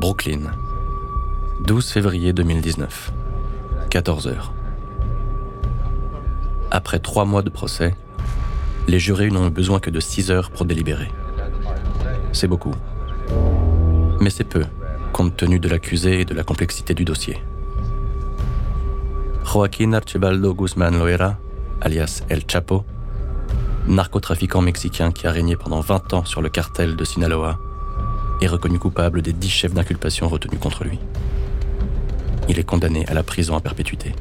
Brooklyn, 12 février 2019, 14 heures. Après trois mois de procès, les jurés n'ont eu besoin que de 6 heures pour délibérer. C'est beaucoup. Mais c'est peu, compte tenu de l'accusé et de la complexité du dossier. Joaquín Archibaldo Guzmán Loera, alias El Chapo, narcotrafiquant mexicain qui a régné pendant 20 ans sur le cartel de Sinaloa, est reconnu coupable des 10 chefs d'inculpation retenus contre lui. Il est condamné à la prison à perpétuité.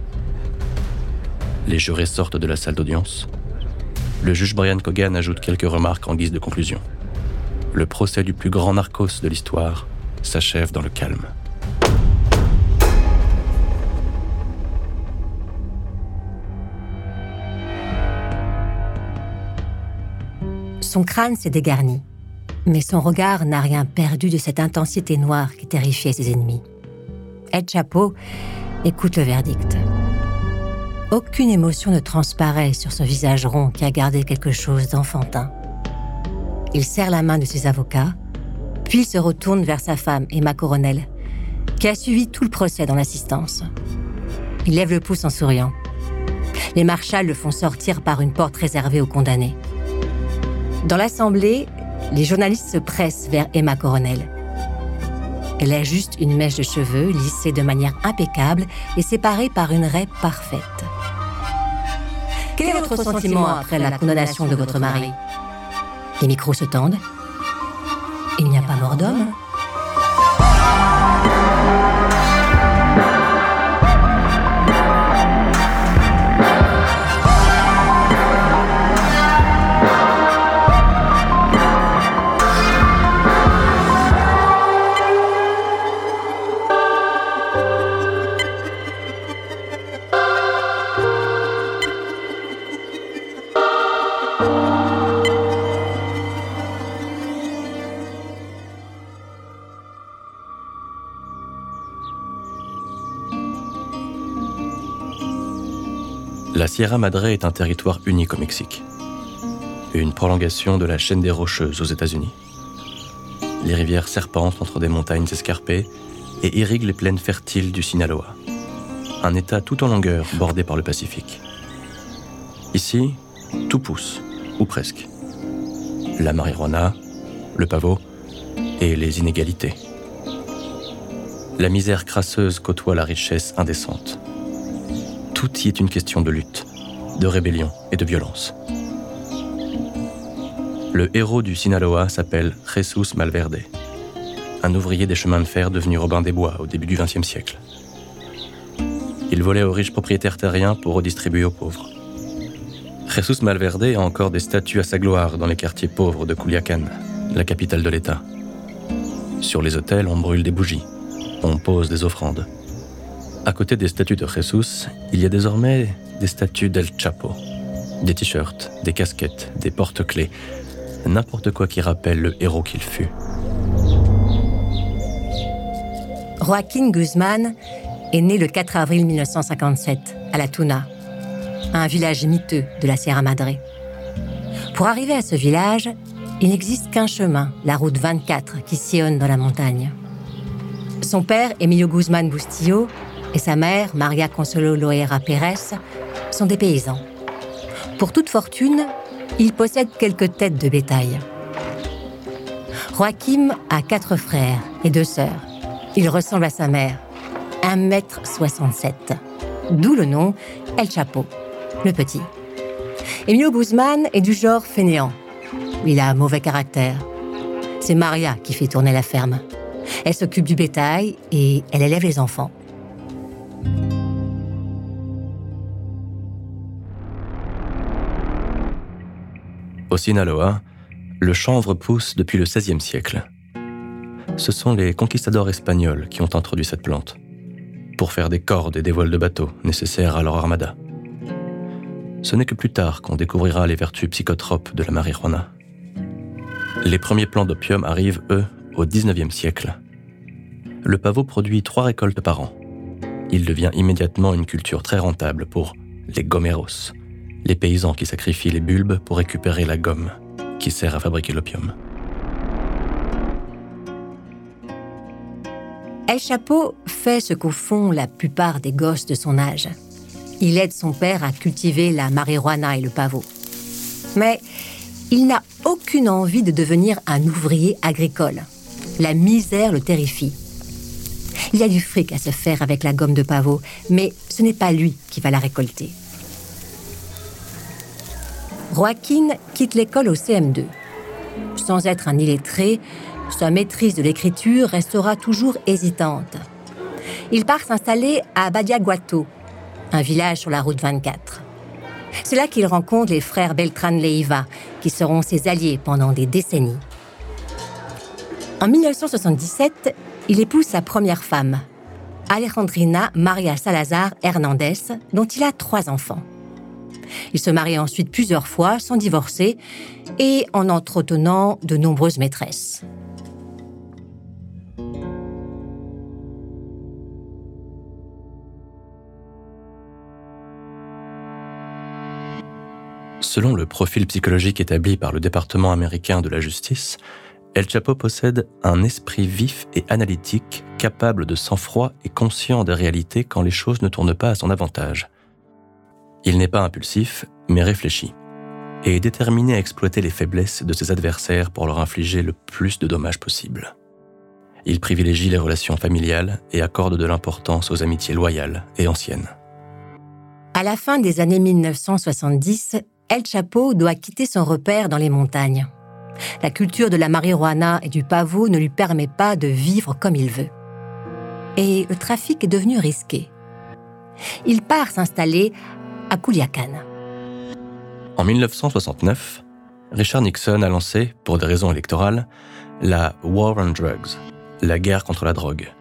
Les jurés sortent de la salle d'audience. Le juge Brian Cogan ajoute quelques remarques en guise de conclusion. Le procès du plus grand narcos de l'histoire s'achève dans le calme. Son crâne s'est dégarni, mais son regard n'a rien perdu de cette intensité noire qui terrifiait ses ennemis. Ed Chapeau écoute le verdict. Aucune émotion ne transparaît sur ce visage rond qui a gardé quelque chose d'enfantin. Il serre la main de ses avocats, puis se retourne vers sa femme, Emma Coronel, qui a suivi tout le procès dans l'assistance. Il lève le pouce en souriant. Les marshals le font sortir par une porte réservée aux condamnés. Dans l'assemblée, les journalistes se pressent vers Emma Coronel. Elle a juste une mèche de cheveux lissée de manière impeccable et séparée par une raie parfaite. Quel est votre sentiment après la condamnation de votre mari? Les micros se tendent. Il n'y a pas mort d'homme La Sierra Madre est un territoire unique au Mexique. Une prolongation de la chaîne des Rocheuses aux États-Unis. Les rivières serpentent entre des montagnes escarpées et irriguent les plaines fertiles du Sinaloa. Un état tout en longueur bordé par le Pacifique. Ici, tout pousse, ou presque. La marijuana, le pavot et les inégalités. La misère crasseuse côtoie la richesse indécente tout y est une question de lutte, de rébellion et de violence. Le héros du Sinaloa s'appelle Jesus Malverde, un ouvrier des chemins de fer devenu Robin des Bois au début du XXe siècle. Il volait aux riches propriétaires terriens pour redistribuer aux pauvres. Jesus Malverde a encore des statues à sa gloire dans les quartiers pauvres de Culiacán, la capitale de l'État. Sur les hôtels, on brûle des bougies, on pose des offrandes. À côté des statues de Jesus, il y a désormais des statues d'El Chapo. Des t-shirts, des casquettes, des porte-clés, n'importe quoi qui rappelle le héros qu'il fut. Joaquín Guzmán est né le 4 avril 1957 à La Tuna, un village miteux de la Sierra Madre. Pour arriver à ce village, il n'existe qu'un chemin, la route 24, qui sillonne dans la montagne. Son père, Emilio Guzmán Bustillo, et sa mère, Maria Consuelo Loera Pérez, sont des paysans. Pour toute fortune, il possède quelques têtes de bétail. Joachim a quatre frères et deux sœurs. Il ressemble à sa mère, 1m67, d'où le nom El Chapo, le petit. Emilio Guzman est du genre fainéant. Il a un mauvais caractère. C'est Maria qui fait tourner la ferme. Elle s'occupe du bétail et elle élève les enfants. Sinaloa, le chanvre pousse depuis le XVIe siècle. Ce sont les conquistadors espagnols qui ont introduit cette plante pour faire des cordes et des voiles de bateaux nécessaires à leur armada. Ce n'est que plus tard qu'on découvrira les vertus psychotropes de la marijuana. Les premiers plants d'opium arrivent, eux, au XIXe siècle. Le pavot produit trois récoltes par an. Il devient immédiatement une culture très rentable pour les gomeros, les paysans qui sacrifient les bulbes pour récupérer la gomme qui sert à fabriquer l'opium. El Chapeau fait ce qu'au fond la plupart des gosses de son âge. Il aide son père à cultiver la marijuana et le pavot. Mais il n'a aucune envie de devenir un ouvrier agricole. La misère le terrifie. Il y a du fric à se faire avec la gomme de pavot, mais ce n'est pas lui qui va la récolter. Joaquin quitte l'école au CM2. Sans être un illettré, sa maîtrise de l'écriture restera toujours hésitante. Il part s'installer à Badiaguato, un village sur la route 24. C'est là qu'il rencontre les frères Beltran Leiva, qui seront ses alliés pendant des décennies. En 1977, il épouse sa première femme, Alejandrina Maria Salazar Hernandez, dont il a trois enfants. Il se marie ensuite plusieurs fois sans divorcer et en entretenant de nombreuses maîtresses. Selon le profil psychologique établi par le département américain de la justice, El Chapo possède un esprit vif et analytique capable de sang-froid et conscient des réalités quand les choses ne tournent pas à son avantage. Il n'est pas impulsif, mais réfléchi, et est déterminé à exploiter les faiblesses de ses adversaires pour leur infliger le plus de dommages possible. Il privilégie les relations familiales et accorde de l'importance aux amitiés loyales et anciennes. À la fin des années 1970, El Chapo doit quitter son repère dans les montagnes. La culture de la marijuana et du pavot ne lui permet pas de vivre comme il veut. Et le trafic est devenu risqué. Il part s'installer à. En 1969, Richard Nixon a lancé, pour des raisons électorales, la War on Drugs, la guerre contre la drogue.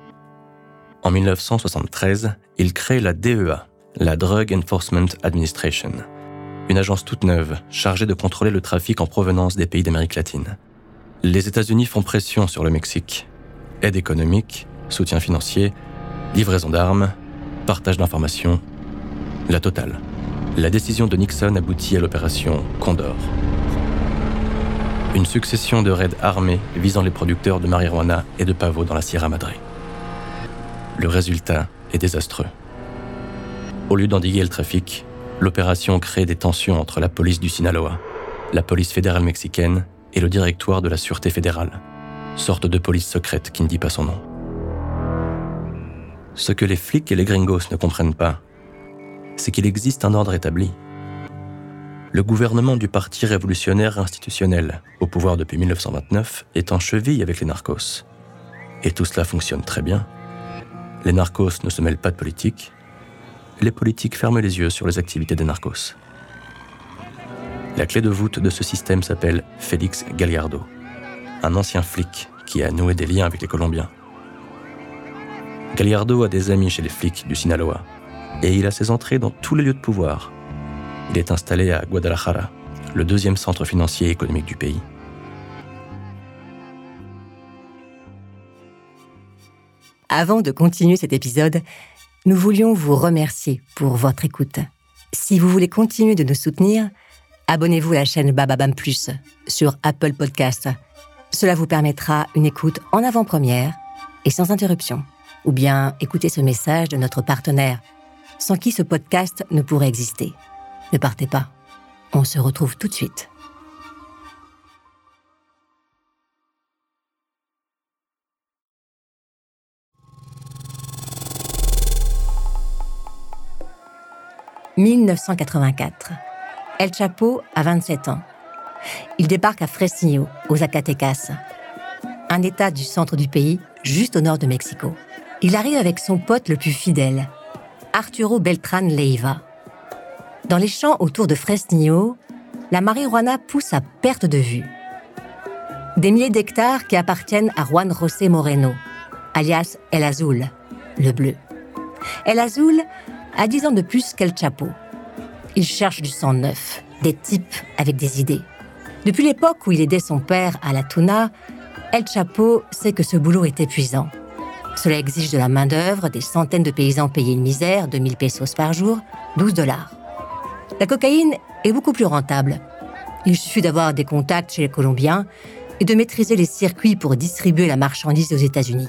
En 1973, il crée la DEA, la Drug Enforcement Administration, une agence toute neuve chargée de contrôler le trafic en provenance des pays d'Amérique latine. Les États-Unis font pression sur le Mexique. Aide économique, soutien financier, livraison d'armes, partage d'informations, la totale la décision de Nixon aboutit à l'opération Condor. Une succession de raids armés visant les producteurs de marijuana et de pavot dans la Sierra Madre. Le résultat est désastreux. Au lieu d'endiguer le trafic, l'opération crée des tensions entre la police du Sinaloa, la police fédérale mexicaine et le directoire de la Sûreté fédérale, sorte de police secrète qui ne dit pas son nom. Ce que les flics et les gringos ne comprennent pas, c'est qu'il existe un ordre établi. Le gouvernement du Parti révolutionnaire institutionnel, au pouvoir depuis 1929, est en cheville avec les narcos. Et tout cela fonctionne très bien. Les narcos ne se mêlent pas de politique. Les politiques ferment les yeux sur les activités des narcos. La clé de voûte de ce système s'appelle Félix Gallardo, un ancien flic qui a noué des liens avec les Colombiens. Gallardo a des amis chez les flics du Sinaloa et il a ses entrées dans tous les lieux de pouvoir. Il est installé à Guadalajara, le deuxième centre financier et économique du pays. Avant de continuer cet épisode, nous voulions vous remercier pour votre écoute. Si vous voulez continuer de nous soutenir, abonnez-vous à la chaîne Bababam Plus sur Apple Podcast. Cela vous permettra une écoute en avant-première et sans interruption. Ou bien écoutez ce message de notre partenaire sans qui ce podcast ne pourrait exister. Ne partez pas. On se retrouve tout de suite. « 1984. El Chapo a 27 ans. Il débarque à Fresnillo, aux Zacatecas, un état du centre du pays, juste au nord de Mexico. Il arrive avec son pote le plus fidèle, Arturo Beltran Leiva. Dans les champs autour de Fresnillo, la marijuana pousse à perte de vue. Des milliers d'hectares qui appartiennent à Juan José Moreno, alias El Azul, le bleu. El Azul a 10 ans de plus qu'El Chapo. Il cherche du sang neuf, des types avec des idées. Depuis l'époque où il aidait son père à la tuna, El Chapo sait que ce boulot est épuisant. Cela exige de la main-d'œuvre, des centaines de paysans payés une misère, 2000 pesos par jour, 12 dollars. La cocaïne est beaucoup plus rentable. Il suffit d'avoir des contacts chez les Colombiens et de maîtriser les circuits pour distribuer la marchandise aux États-Unis.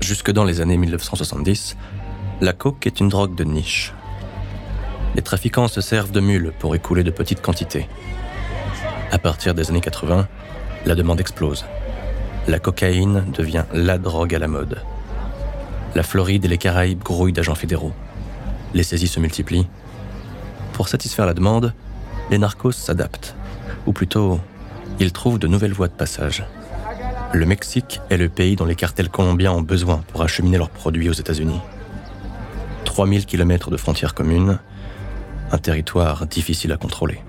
Jusque dans les années 1970, la coke est une drogue de niche. Les trafiquants se servent de mules pour écouler de petites quantités. À partir des années 80, la demande explose. La cocaïne devient la drogue à la mode. La Floride et les Caraïbes grouillent d'agents fédéraux. Les saisies se multiplient. Pour satisfaire la demande, les narcos s'adaptent. Ou plutôt, ils trouvent de nouvelles voies de passage. Le Mexique est le pays dont les cartels colombiens ont besoin pour acheminer leurs produits aux États-Unis. 3000 km de frontières communes, un territoire difficile à contrôler.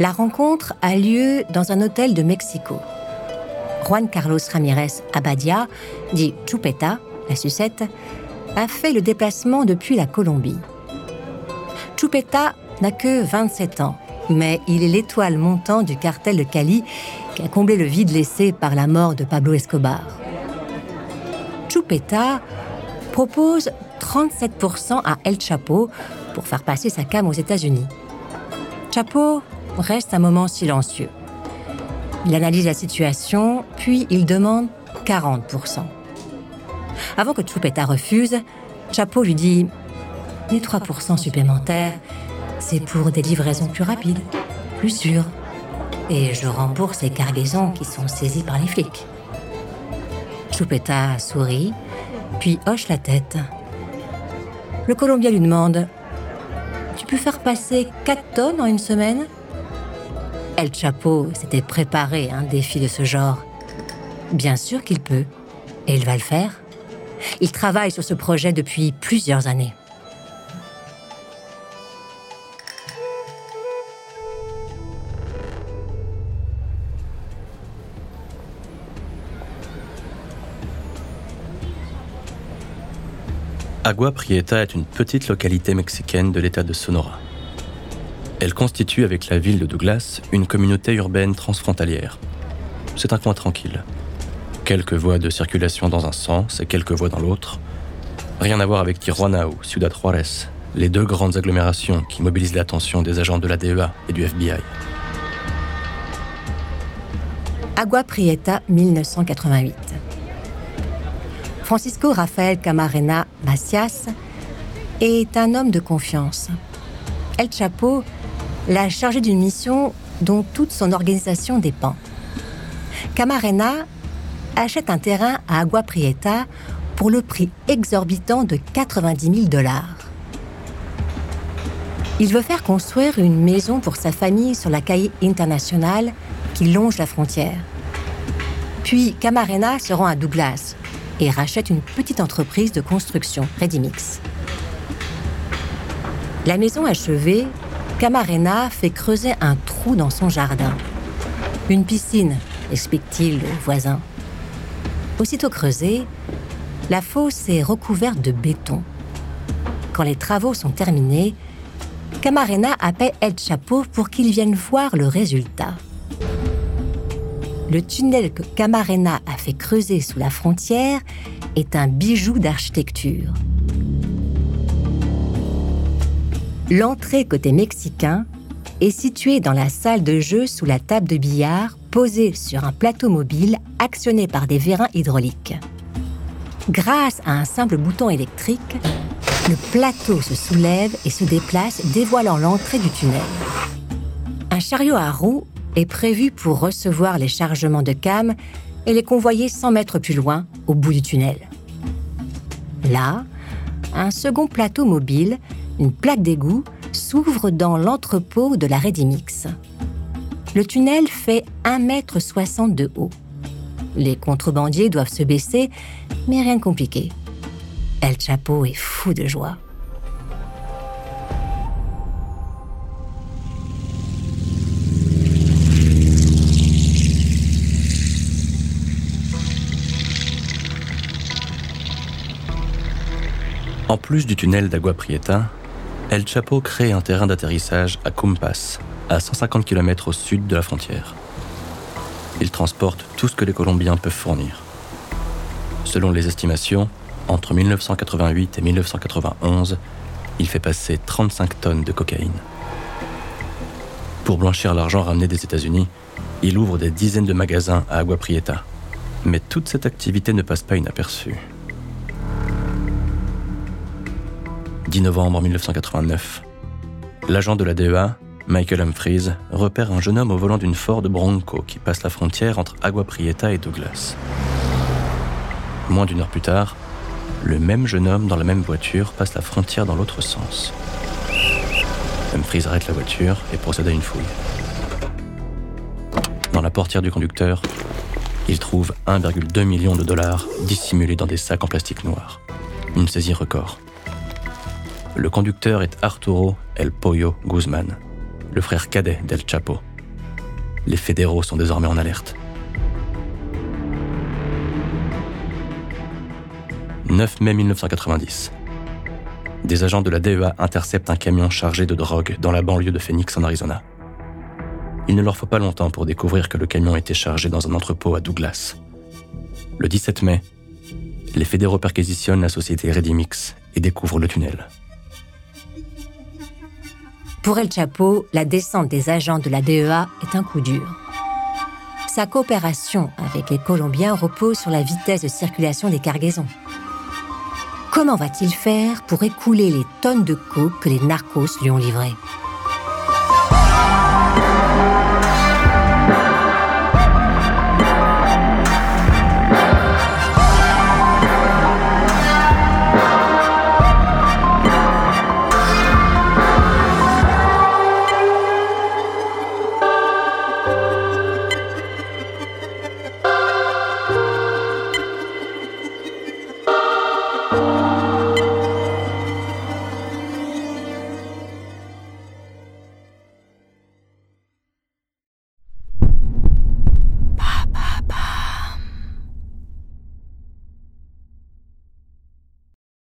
La rencontre a lieu dans un hôtel de Mexico. Juan Carlos Ramirez Abadia, dit Chupeta, la sucette, a fait le déplacement depuis la Colombie. Chupeta n'a que 27 ans, mais il est l'étoile montante du cartel de Cali qui a comblé le vide laissé par la mort de Pablo Escobar. Chupeta propose 37% à El Chapo pour faire passer sa cam aux États-Unis. Chapo reste un moment silencieux. Il analyse la situation, puis il demande 40%. Avant que Chupeta refuse, Chapo lui dit Les 3% supplémentaires, c'est pour des livraisons plus rapides, plus sûres. Et je rembourse les cargaisons qui sont saisies par les flics. Chupeta sourit, puis hoche la tête. Le Colombien lui demande Tu peux faire passer 4 tonnes en une semaine? El Chapo s'était préparé à un défi de ce genre. Bien sûr qu'il peut, et il va le faire. Il travaille sur ce projet depuis plusieurs années. Agua Prieta est une petite localité mexicaine de l'état de Sonora. Elle constitue avec la ville de Douglas une communauté urbaine transfrontalière. C'est un coin tranquille. Quelques voies de circulation dans un sens et quelques voies dans l'autre. Rien à voir avec Tijuana ou Ciudad Juárez, les deux grandes agglomérations qui mobilisent l'attention des agents de la DEA et du FBI. Agua Prieta, 1988. Francisco Rafael Camarena Macias est un homme de confiance. El Chapo l'a chargé d'une mission dont toute son organisation dépend. Camarena achète un terrain à Agua Prieta pour le prix exorbitant de 90 000 dollars. Il veut faire construire une maison pour sa famille sur la caille internationale qui longe la frontière. Puis Camarena se rend à Douglas et rachète une petite entreprise de construction Redimix. La maison achevée, Camarena fait creuser un trou dans son jardin. Une piscine, explique-t-il au voisin. Aussitôt creusée, la fosse est recouverte de béton. Quand les travaux sont terminés, Camarena appelle El Chapo pour qu'il vienne voir le résultat. Le tunnel que Camarena fait creuser sous la frontière est un bijou d'architecture. L'entrée côté mexicain est située dans la salle de jeu sous la table de billard posée sur un plateau mobile actionné par des vérins hydrauliques. Grâce à un simple bouton électrique, le plateau se soulève et se déplace, dévoilant l'entrée du tunnel. Un chariot à roues est prévu pour recevoir les chargements de cam et les convoyer 100 mètres plus loin, au bout du tunnel. Là, un second plateau mobile une plaque d'égout s'ouvre dans l'entrepôt de la Redimix. Le tunnel fait 1,60 m de haut. Les contrebandiers doivent se baisser, mais rien de compliqué. El Chapo est fou de joie. En plus du tunnel d'Agua Prieta, El Chapo crée un terrain d'atterrissage à Cumpas, à 150 km au sud de la frontière. Il transporte tout ce que les Colombiens peuvent fournir. Selon les estimations, entre 1988 et 1991, il fait passer 35 tonnes de cocaïne. Pour blanchir l'argent ramené des États-Unis, il ouvre des dizaines de magasins à Agua Prieta. Mais toute cette activité ne passe pas inaperçue. 10 novembre 1989. L'agent de la DEA, Michael Humphreys, repère un jeune homme au volant d'une Ford Bronco qui passe la frontière entre Agua Prieta et Douglas. Moins d'une heure plus tard, le même jeune homme dans la même voiture passe la frontière dans l'autre sens. Humphreys arrête la voiture et procède à une fouille. Dans la portière du conducteur, il trouve 1,2 million de dollars dissimulés dans des sacs en plastique noir. Une saisie record. Le conducteur est Arturo El Pollo Guzman, le frère cadet d'El Chapo. Les fédéraux sont désormais en alerte. 9 mai 1990. Des agents de la DEA interceptent un camion chargé de drogue dans la banlieue de Phoenix en Arizona. Il ne leur faut pas longtemps pour découvrir que le camion était chargé dans un entrepôt à Douglas. Le 17 mai, les fédéraux perquisitionnent la société Redimix et découvrent le tunnel. Pour El Chapo, la descente des agents de la DEA est un coup dur. Sa coopération avec les Colombiens repose sur la vitesse de circulation des cargaisons. Comment va-t-il faire pour écouler les tonnes de coke que les narcos lui ont livrées?